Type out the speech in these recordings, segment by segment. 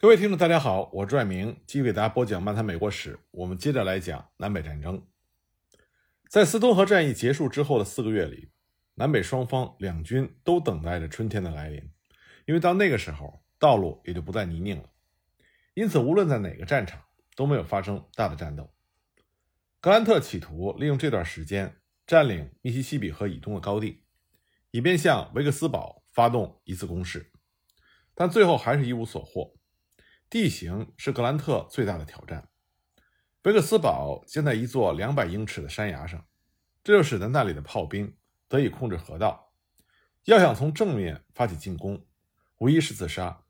各位听众，大家好，我是拽明，继续给大家播讲漫谈美国史。我们接着来讲南北战争。在斯通河战役结束之后的四个月里，南北双方两军都等待着春天的来临，因为到那个时候，道路也就不再泥泞了。因此，无论在哪个战场，都没有发生大的战斗。格兰特企图利用这段时间占领密西西比河以东的高地，以便向维克斯堡发动一次攻势，但最后还是一无所获。地形是格兰特最大的挑战。维克斯堡建在一座两百英尺的山崖上，这就使得那里的炮兵得以控制河道。要想从正面发起进攻，无疑是自杀。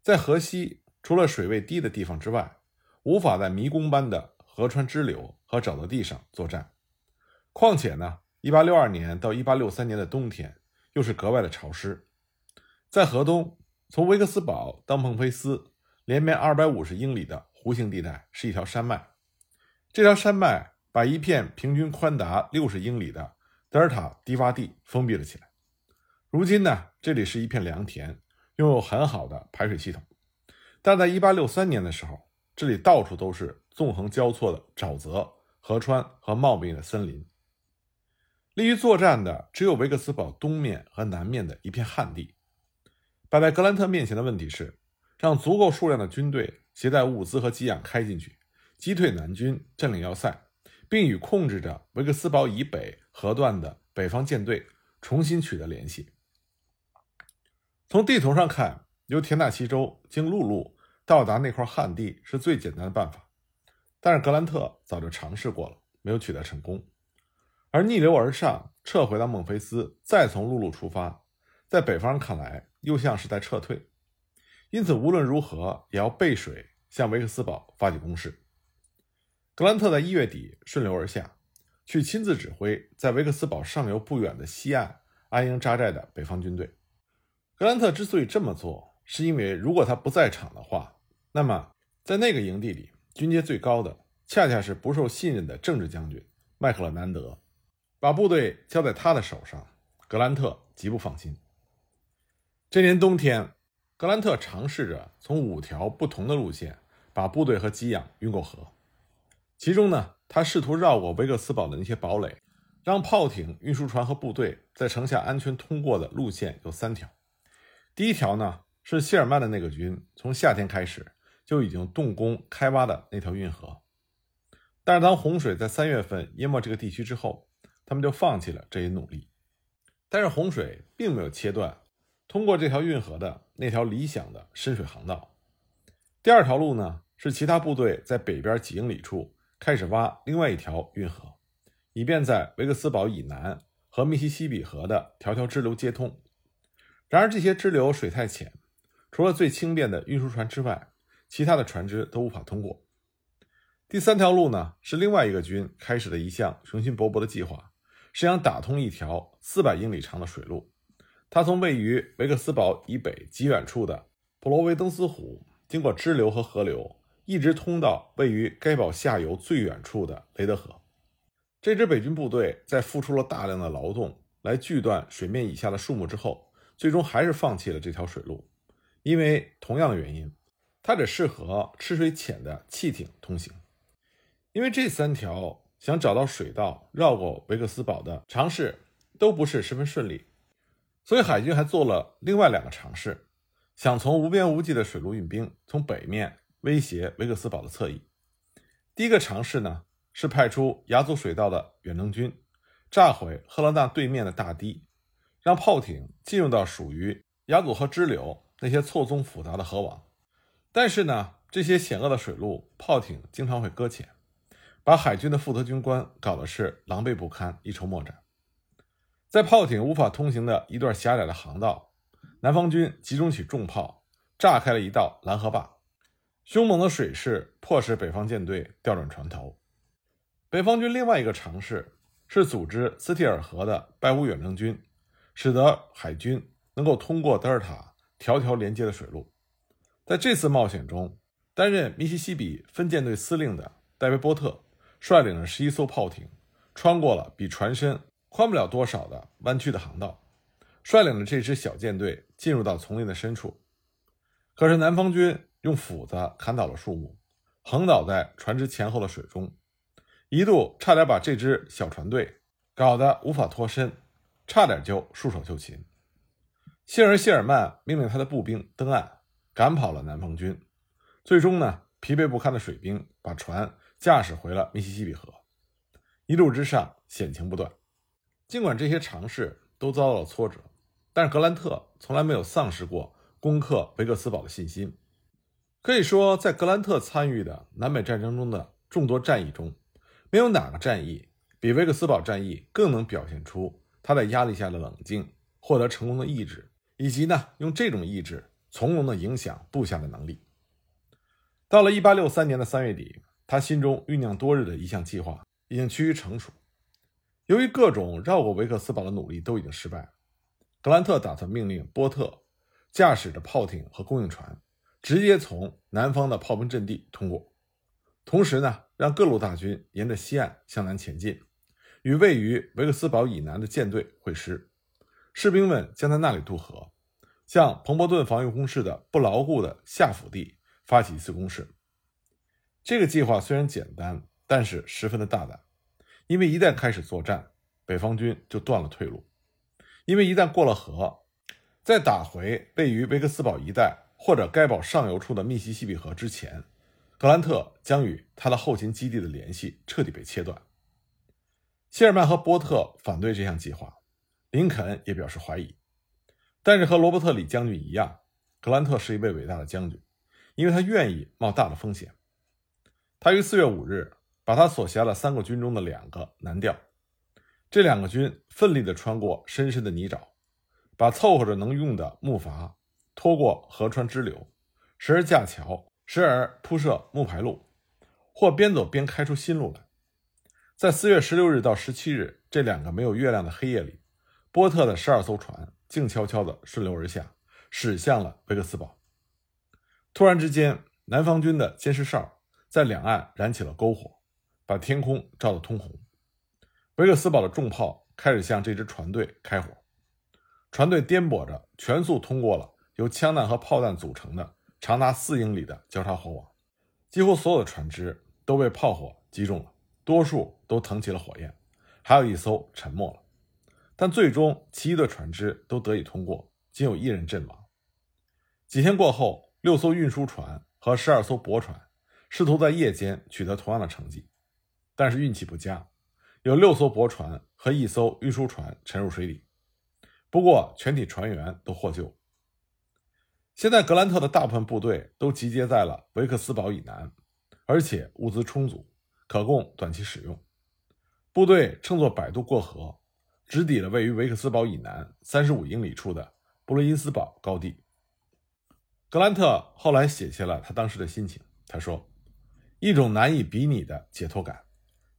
在河西，除了水位低的地方之外，无法在迷宫般的河川支流和沼泽地上作战。况且呢，1862年到1863年的冬天又是格外的潮湿。在河东，从维克斯堡到孟菲斯。连绵二百五十英里的弧形地带是一条山脉，这条山脉把一片平均宽达六十英里的德尔塔低洼地封闭了起来。如今呢，这里是一片良田，拥有很好的排水系统。但在一八六三年的时候，这里到处都是纵横交错的沼泽、河川和茂密的森林。利于作战的只有维克斯堡东面和南面的一片旱地。摆在格兰特面前的问题是。让足够数量的军队携带物资和给养开进去，击退南军，占领要塞，并与控制着维克斯堡以北河段的北方舰队重新取得联系。从地图上看，由田纳西州经陆路到达那块旱地是最简单的办法，但是格兰特早就尝试过了，没有取得成功。而逆流而上，撤回到孟菲斯，再从陆路出发，在北方人看来，又像是在撤退。因此，无论如何也要背水向维克斯堡发起攻势。格兰特在一月底顺流而下，去亲自指挥在维克斯堡上游不远的西岸安营扎寨的北方军队。格兰特之所以这么做，是因为如果他不在场的话，那么在那个营地里，军阶最高的恰恰是不受信任的政治将军麦克勒南德。把部队交在他的手上，格兰特极不放心。这年冬天。格兰特尝试着从五条不同的路线把部队和给养运过河，其中呢，他试图绕过维克斯堡的那些堡垒，让炮艇、运输船和部队在城下安全通过的路线有三条。第一条呢，是谢尔曼的那个军从夏天开始就已经动工开挖的那条运河，但是当洪水在三月份淹没这个地区之后，他们就放弃了这一努力。但是洪水并没有切断。通过这条运河的那条理想的深水航道，第二条路呢是其他部队在北边几英里处开始挖另外一条运河，以便在维克斯堡以南和密西西比河的条条支流接通。然而这些支流水太浅，除了最轻便的运输船之外，其他的船只都无法通过。第三条路呢是另外一个军开始的一项雄心勃勃的计划，是想打通一条四百英里长的水路。他从位于维克斯堡以北极远处的普罗维登斯湖，经过支流和河流，一直通到位于该堡下游最远处的雷德河。这支北军部队在付出了大量的劳动来锯断水面以下的树木之后，最终还是放弃了这条水路，因为同样的原因，它只适合吃水浅的汽艇通行。因为这三条想找到水道绕过维克斯堡的尝试都不是十分顺利。所以海军还做了另外两个尝试，想从无边无际的水路运兵，从北面威胁维克斯堡的侧翼。第一个尝试呢，是派出雅祖水道的远征军，炸毁赫勒纳对面的大堤，让炮艇进入到属于雅祖河支流那些错综复杂的河网。但是呢，这些险恶的水路，炮艇经常会搁浅，把海军的负责军官搞得是狼狈不堪，一筹莫展。在炮艇无法通行的一段狭窄的航道，南方军集中起重炮，炸开了一道拦河坝。凶猛的水势迫使北方舰队调转船头。北方军另外一个尝试是组织斯蒂尔河的拜乌远征军，使得海军能够通过德尔塔条条连接的水路。在这次冒险中，担任密西西比分舰队司令的戴维波特率领着十一艘炮艇，穿过了比船身。宽不了多少的弯曲的航道，率领着这支小舰队进入到丛林的深处。可是南方军用斧子砍倒了树木，横倒在船只前后的水中，一度差点把这支小船队搞得无法脱身，差点就束手就擒。幸而谢尔曼命令他的步兵登岸，赶跑了南方军。最终呢，疲惫不堪的水兵把船驾驶回了密西西比河。一路之上险情不断，尽管这些尝试都遭到了挫折，但是格兰特从来没有丧失过攻克维克斯堡的信心。可以说，在格兰特参与的南北战争中的众多战役中，没有哪个战役比维克斯堡战役更能表现出他在压力下的冷静、获得成功的意志。以及呢，用这种意志从容的影响部下的能力。到了一八六三年的三月底，他心中酝酿多日的一项计划已经趋于成熟。由于各种绕过维克斯堡的努力都已经失败，格兰特打算命令波特驾驶着炮艇和供应船，直接从南方的炮兵阵地通过，同时呢，让各路大军沿着西岸向南前进，与位于维克斯堡以南的舰队会师。士兵们将在那里渡河，向彭伯顿防御工事的不牢固的下腹地发起一次攻势。这个计划虽然简单，但是十分的大胆，因为一旦开始作战，北方军就断了退路。因为一旦过了河，在打回位于维克斯堡一带或者该堡上游处的密西西比河之前，格兰特将与他的后勤基地的联系彻底被切断。谢尔曼和波特反对这项计划。林肯也表示怀疑，但是和罗伯特李将军一样，格兰特是一位伟大的将军，因为他愿意冒大的风险。他于四月五日把他所辖的三个军中的两个南调，这两个军奋力地穿过深深的泥沼，把凑合着能用的木筏拖过河川支流，时而架桥，时而铺设木排路，或边走边开出新路来。在四月十六日到十七日这两个没有月亮的黑夜里。波特的十二艘船静悄悄地顺流而下，驶向了维克斯堡。突然之间，南方军的监视哨在两岸燃起了篝火，把天空照得通红。维克斯堡的重炮开始向这支船队开火，船队颠簸着全速通过了由枪弹和炮弹组成的长达四英里的交叉火网，几乎所有的船只都被炮火击中了，多数都腾起了火焰，还有一艘沉没了。但最终，其余的船只都得以通过，仅有一人阵亡。几天过后，六艘运输船和十二艘驳船试图在夜间取得同样的成绩，但是运气不佳，有六艘驳船和一艘运输船沉入水底。不过，全体船员都获救。现在，格兰特的大部分部队都集结在了维克斯堡以南，而且物资充足，可供短期使用。部队乘坐摆渡过河。直抵了位于维克斯堡以南三十五英里处的布伦因斯堡高地。格兰特后来写下了他当时的心情。他说：“一种难以比拟的解脱感。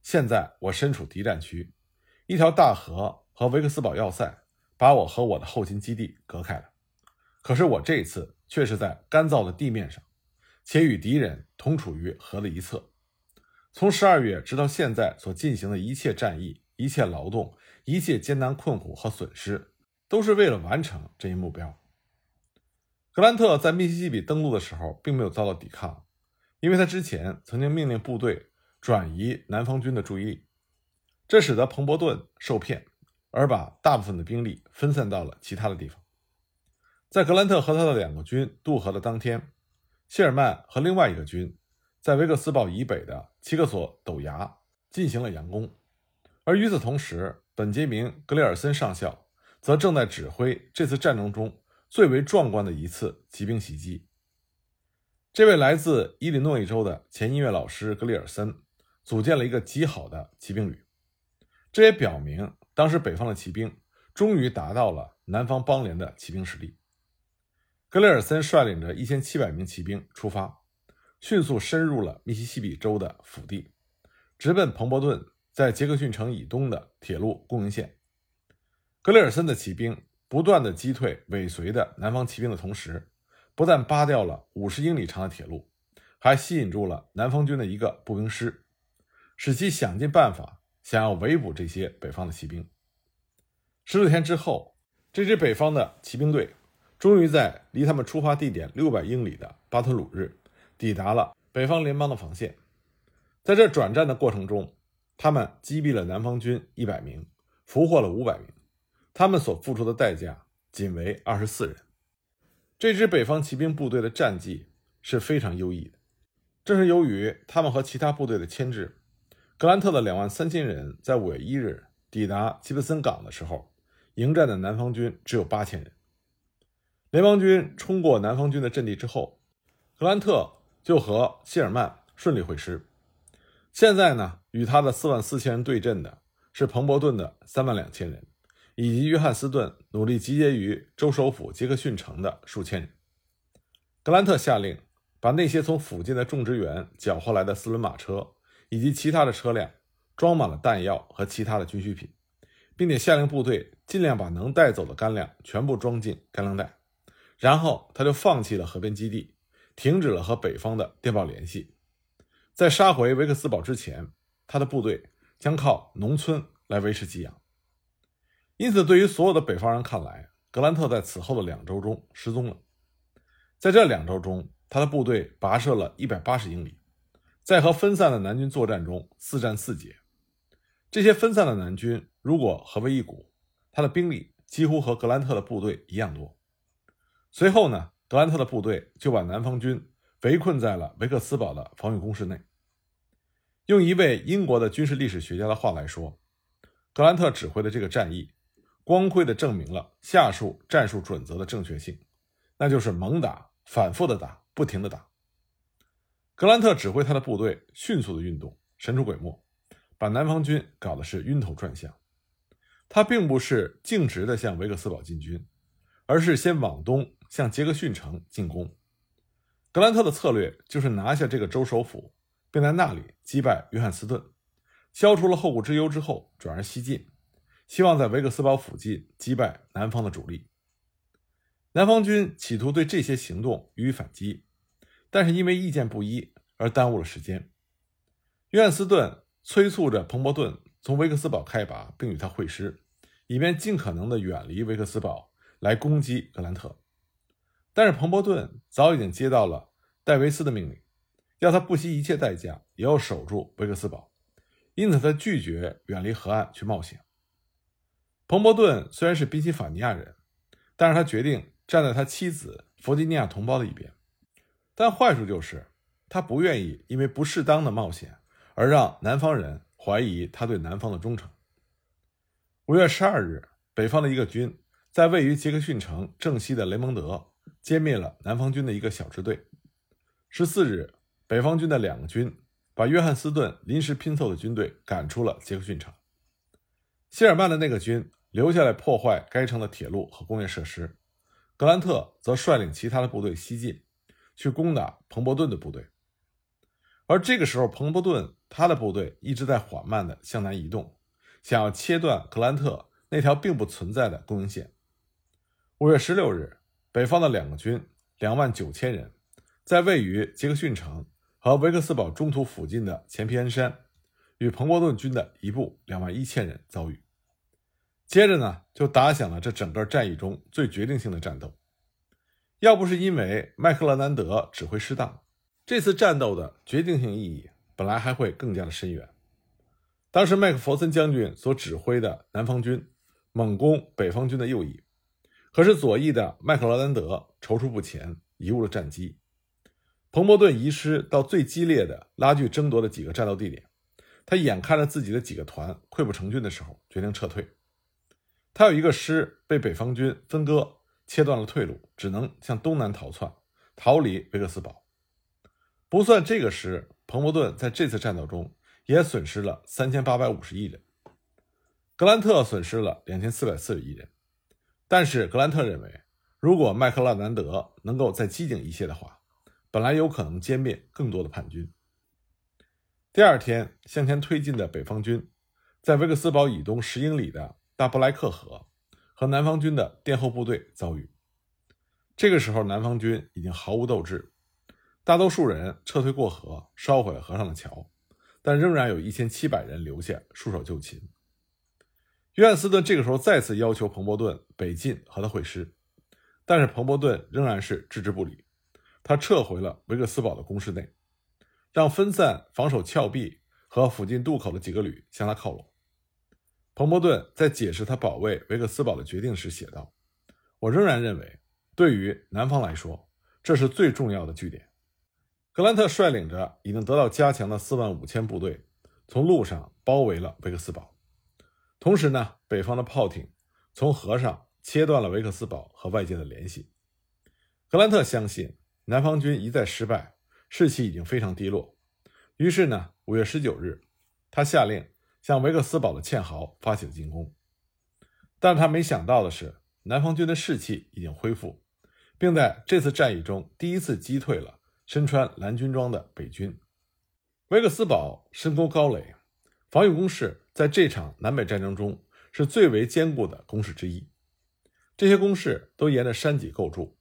现在我身处敌占区，一条大河和维克斯堡要塞把我和我的后勤基地隔开了。可是我这次却是在干燥的地面上，且与敌人同处于河的一侧。从十二月直到现在所进行的一切战役、一切劳动。”一切艰难困苦和损失，都是为了完成这一目标。格兰特在密西西比登陆的时候，并没有遭到抵抗，因为他之前曾经命令部队转移南方军的注意力，这使得彭伯顿受骗，而把大部分的兵力分散到了其他的地方。在格兰特和他的两个军渡河的当天，谢尔曼和另外一个军在维克斯堡以北的七个所陡崖进行了佯攻，而与此同时。本杰明·格里尔森上校则正在指挥这次战争中最为壮观的一次骑兵袭击。这位来自伊利诺伊州的前音乐老师格里尔森组建了一个极好的骑兵旅，这也表明当时北方的骑兵终于达到了南方邦联的骑兵实力。格雷尔森率领着一千七百名骑兵出发，迅速深入了密西西比州的腹地，直奔彭伯顿。在杰克逊城以东的铁路供应线，格雷尔森的骑兵不断的击退尾随的南方骑兵的同时，不但扒掉了五十英里长的铁路，还吸引住了南方军的一个步兵师，使其想尽办法想要围捕这些北方的骑兵。十六天之后，这支北方的骑兵队终于在离他们出发地点六百英里的巴特鲁日抵达了北方联邦的防线。在这转战的过程中，他们击毙了南方军一百名，俘获了五百名。他们所付出的代价仅为二十四人。这支北方骑兵部队的战绩是非常优异的，正是由于他们和其他部队的牵制，格兰特的两万三千人在五月一日抵达吉布森港的时候，迎战的南方军只有八千人。联邦军冲过南方军的阵地之后，格兰特就和谢尔曼顺利会师。现在呢，与他的四万四千人对阵的是彭伯顿的三万两千人。以及约翰斯顿努力集结于州首府杰克逊城的数千人，格兰特下令把那些从附近的种植园缴获来的四轮马车以及其他的车辆装满了弹药和其他的军需品，并且下令部队尽量把能带走的干粮全部装进干粮袋。然后他就放弃了河边基地，停止了和北方的电报联系。在杀回维克斯堡之前，他的部队将靠农村来维持给养。因此，对于所有的北方人看来，格兰特在此后的两周中失踪了。在这两周中，他的部队跋涉了一百八十英里，在和分散的南军作战中四战四捷。这些分散的南军如果合为一股，他的兵力几乎和格兰特的部队一样多。随后呢，格兰特的部队就把南方军围困在了维克斯堡的防御工事内。用一位英国的军事历史学家的话来说，格兰特指挥的这个战役。光辉地证明了下述战术准则的正确性，那就是猛打、反复的打、不停的打。格兰特指挥他的部队迅速的运动，神出鬼没，把南方军搞得是晕头转向。他并不是径直的向维克斯堡进军，而是先往东向杰克逊城进攻。格兰特的策略就是拿下这个州首府，并在那里击败约翰斯顿，消除了后顾之忧之后，转而西进。希望在维克斯堡附近击败南方的主力。南方军企图对这些行动予以反击，但是因为意见不一而耽误了时间。约翰斯顿催促着彭伯顿从维克斯堡开拔，并与他会师，以便尽可能的远离维克斯堡来攻击格兰特。但是彭伯顿早已经接到了戴维斯的命令，要他不惜一切代价也要守住维克斯堡，因此他拒绝远离河岸去冒险。彭伯顿虽然是宾夕法尼亚人，但是他决定站在他妻子弗吉尼亚同胞的一边。但坏处就是，他不愿意因为不适当的冒险而让南方人怀疑他对南方的忠诚。五月十二日，北方的一个军在位于杰克逊城正西的雷蒙德歼灭了南方军的一个小支队。十四日，北方军的两个军把约翰斯顿临时拼凑的军队赶出了杰克逊城。谢尔曼的那个军。留下来破坏该城的铁路和工业设施，格兰特则率领其他的部队西进，去攻打彭伯顿的部队。而这个时候，彭伯顿他的部队一直在缓慢地向南移动，想要切断格兰特那条并不存在的供应线。五月十六日，北方的两个军两万九千人，在位于杰克逊城和维克斯堡中途附近的前皮恩山，与彭伯顿军的一部两万一千人遭遇。接着呢，就打响了这整个战役中最决定性的战斗。要不是因为麦克勒南德指挥失当，这次战斗的决定性意义本来还会更加的深远。当时麦克弗森将军所指挥的南方军猛攻北方军的右翼，可是左翼的麦克劳兰德踌躇不前，贻误了战机。彭伯顿遗失到最激烈的拉锯争夺的几个战斗地点，他眼看着自己的几个团溃不成军的时候，决定撤退。他有一个师被北方军分割，切断了退路，只能向东南逃窜，逃离维克斯堡。不算这个师，彭伯顿在这次战斗中也损失了三千八百五十亿人，格兰特损失了两千四百四十亿人。但是格兰特认为，如果麦克勒南德能够再机警一些的话，本来有可能歼灭更多的叛军。第二天向前推进的北方军，在维克斯堡以东十英里的。大布莱克河和南方军的殿后部队遭遇。这个时候，南方军已经毫无斗志，大多数人撤退过河，烧毁了河上的桥，但仍然有一千七百人留下束手就擒。约翰斯顿这个时候再次要求彭伯顿北进和他会师，但是彭伯顿仍然是置之不理，他撤回了维克斯堡的攻势内，让分散防守峭壁和附近渡口的几个旅向他靠拢。彭伯顿在解释他保卫维克斯堡的决定时写道：“我仍然认为，对于南方来说，这是最重要的据点。”格兰特率领着已经得到加强的四万五千部队，从路上包围了维克斯堡。同时呢，北方的炮艇从河上切断了维克斯堡和外界的联系。格兰特相信南方军一再失败，士气已经非常低落。于是呢，五月十九日，他下令向维克斯堡的堑壕发起了进攻。但他没想到的是，南方军的士气已经恢复，并在这次战役中第一次击退了。身穿蓝军装的北军，维克斯堡深沟高垒，防御工事在这场南北战争中是最为坚固的工事之一。这些工事都沿着山脊构筑，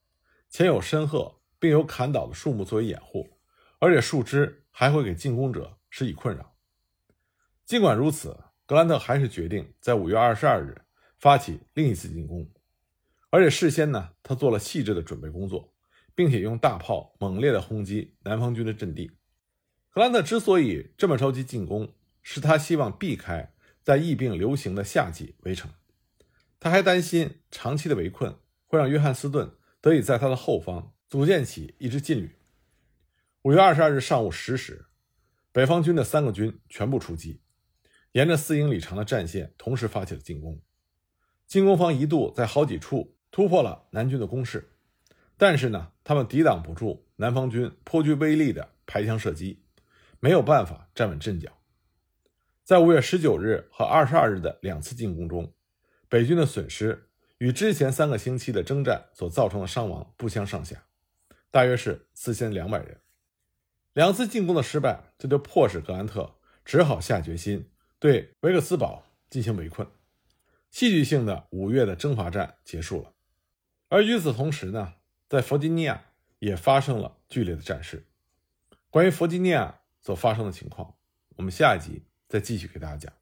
前有深壑，并有砍倒的树木作为掩护，而且树枝还会给进攻者施以困扰。尽管如此，格兰特还是决定在五月二十二日发起另一次进攻，而且事先呢，他做了细致的准备工作。并且用大炮猛烈地轰击南方军的阵地。格兰特之所以这么着急进攻，是他希望避开在疫病流行的夏季围城。他还担心长期的围困会让约翰斯顿得以在他的后方组建起一支劲旅。五月二十二日上午十时，北方军的三个军全部出击，沿着四英里长的战线同时发起了进攻。进攻方一度在好几处突破了南军的攻势。但是呢，他们抵挡不住南方军颇具威力的排枪射击，没有办法站稳阵脚。在五月十九日和二十二日的两次进攻中，北军的损失与之前三个星期的征战所造成的伤亡不相上下，大约是四千两百人。两次进攻的失败，这就迫使格兰特只好下决心对维克斯堡进行围困。戏剧性的五月的征伐战结束了，而与此同时呢？在弗吉尼亚也发生了剧烈的战事。关于弗吉尼亚所发生的情况，我们下一集再继续给大家讲。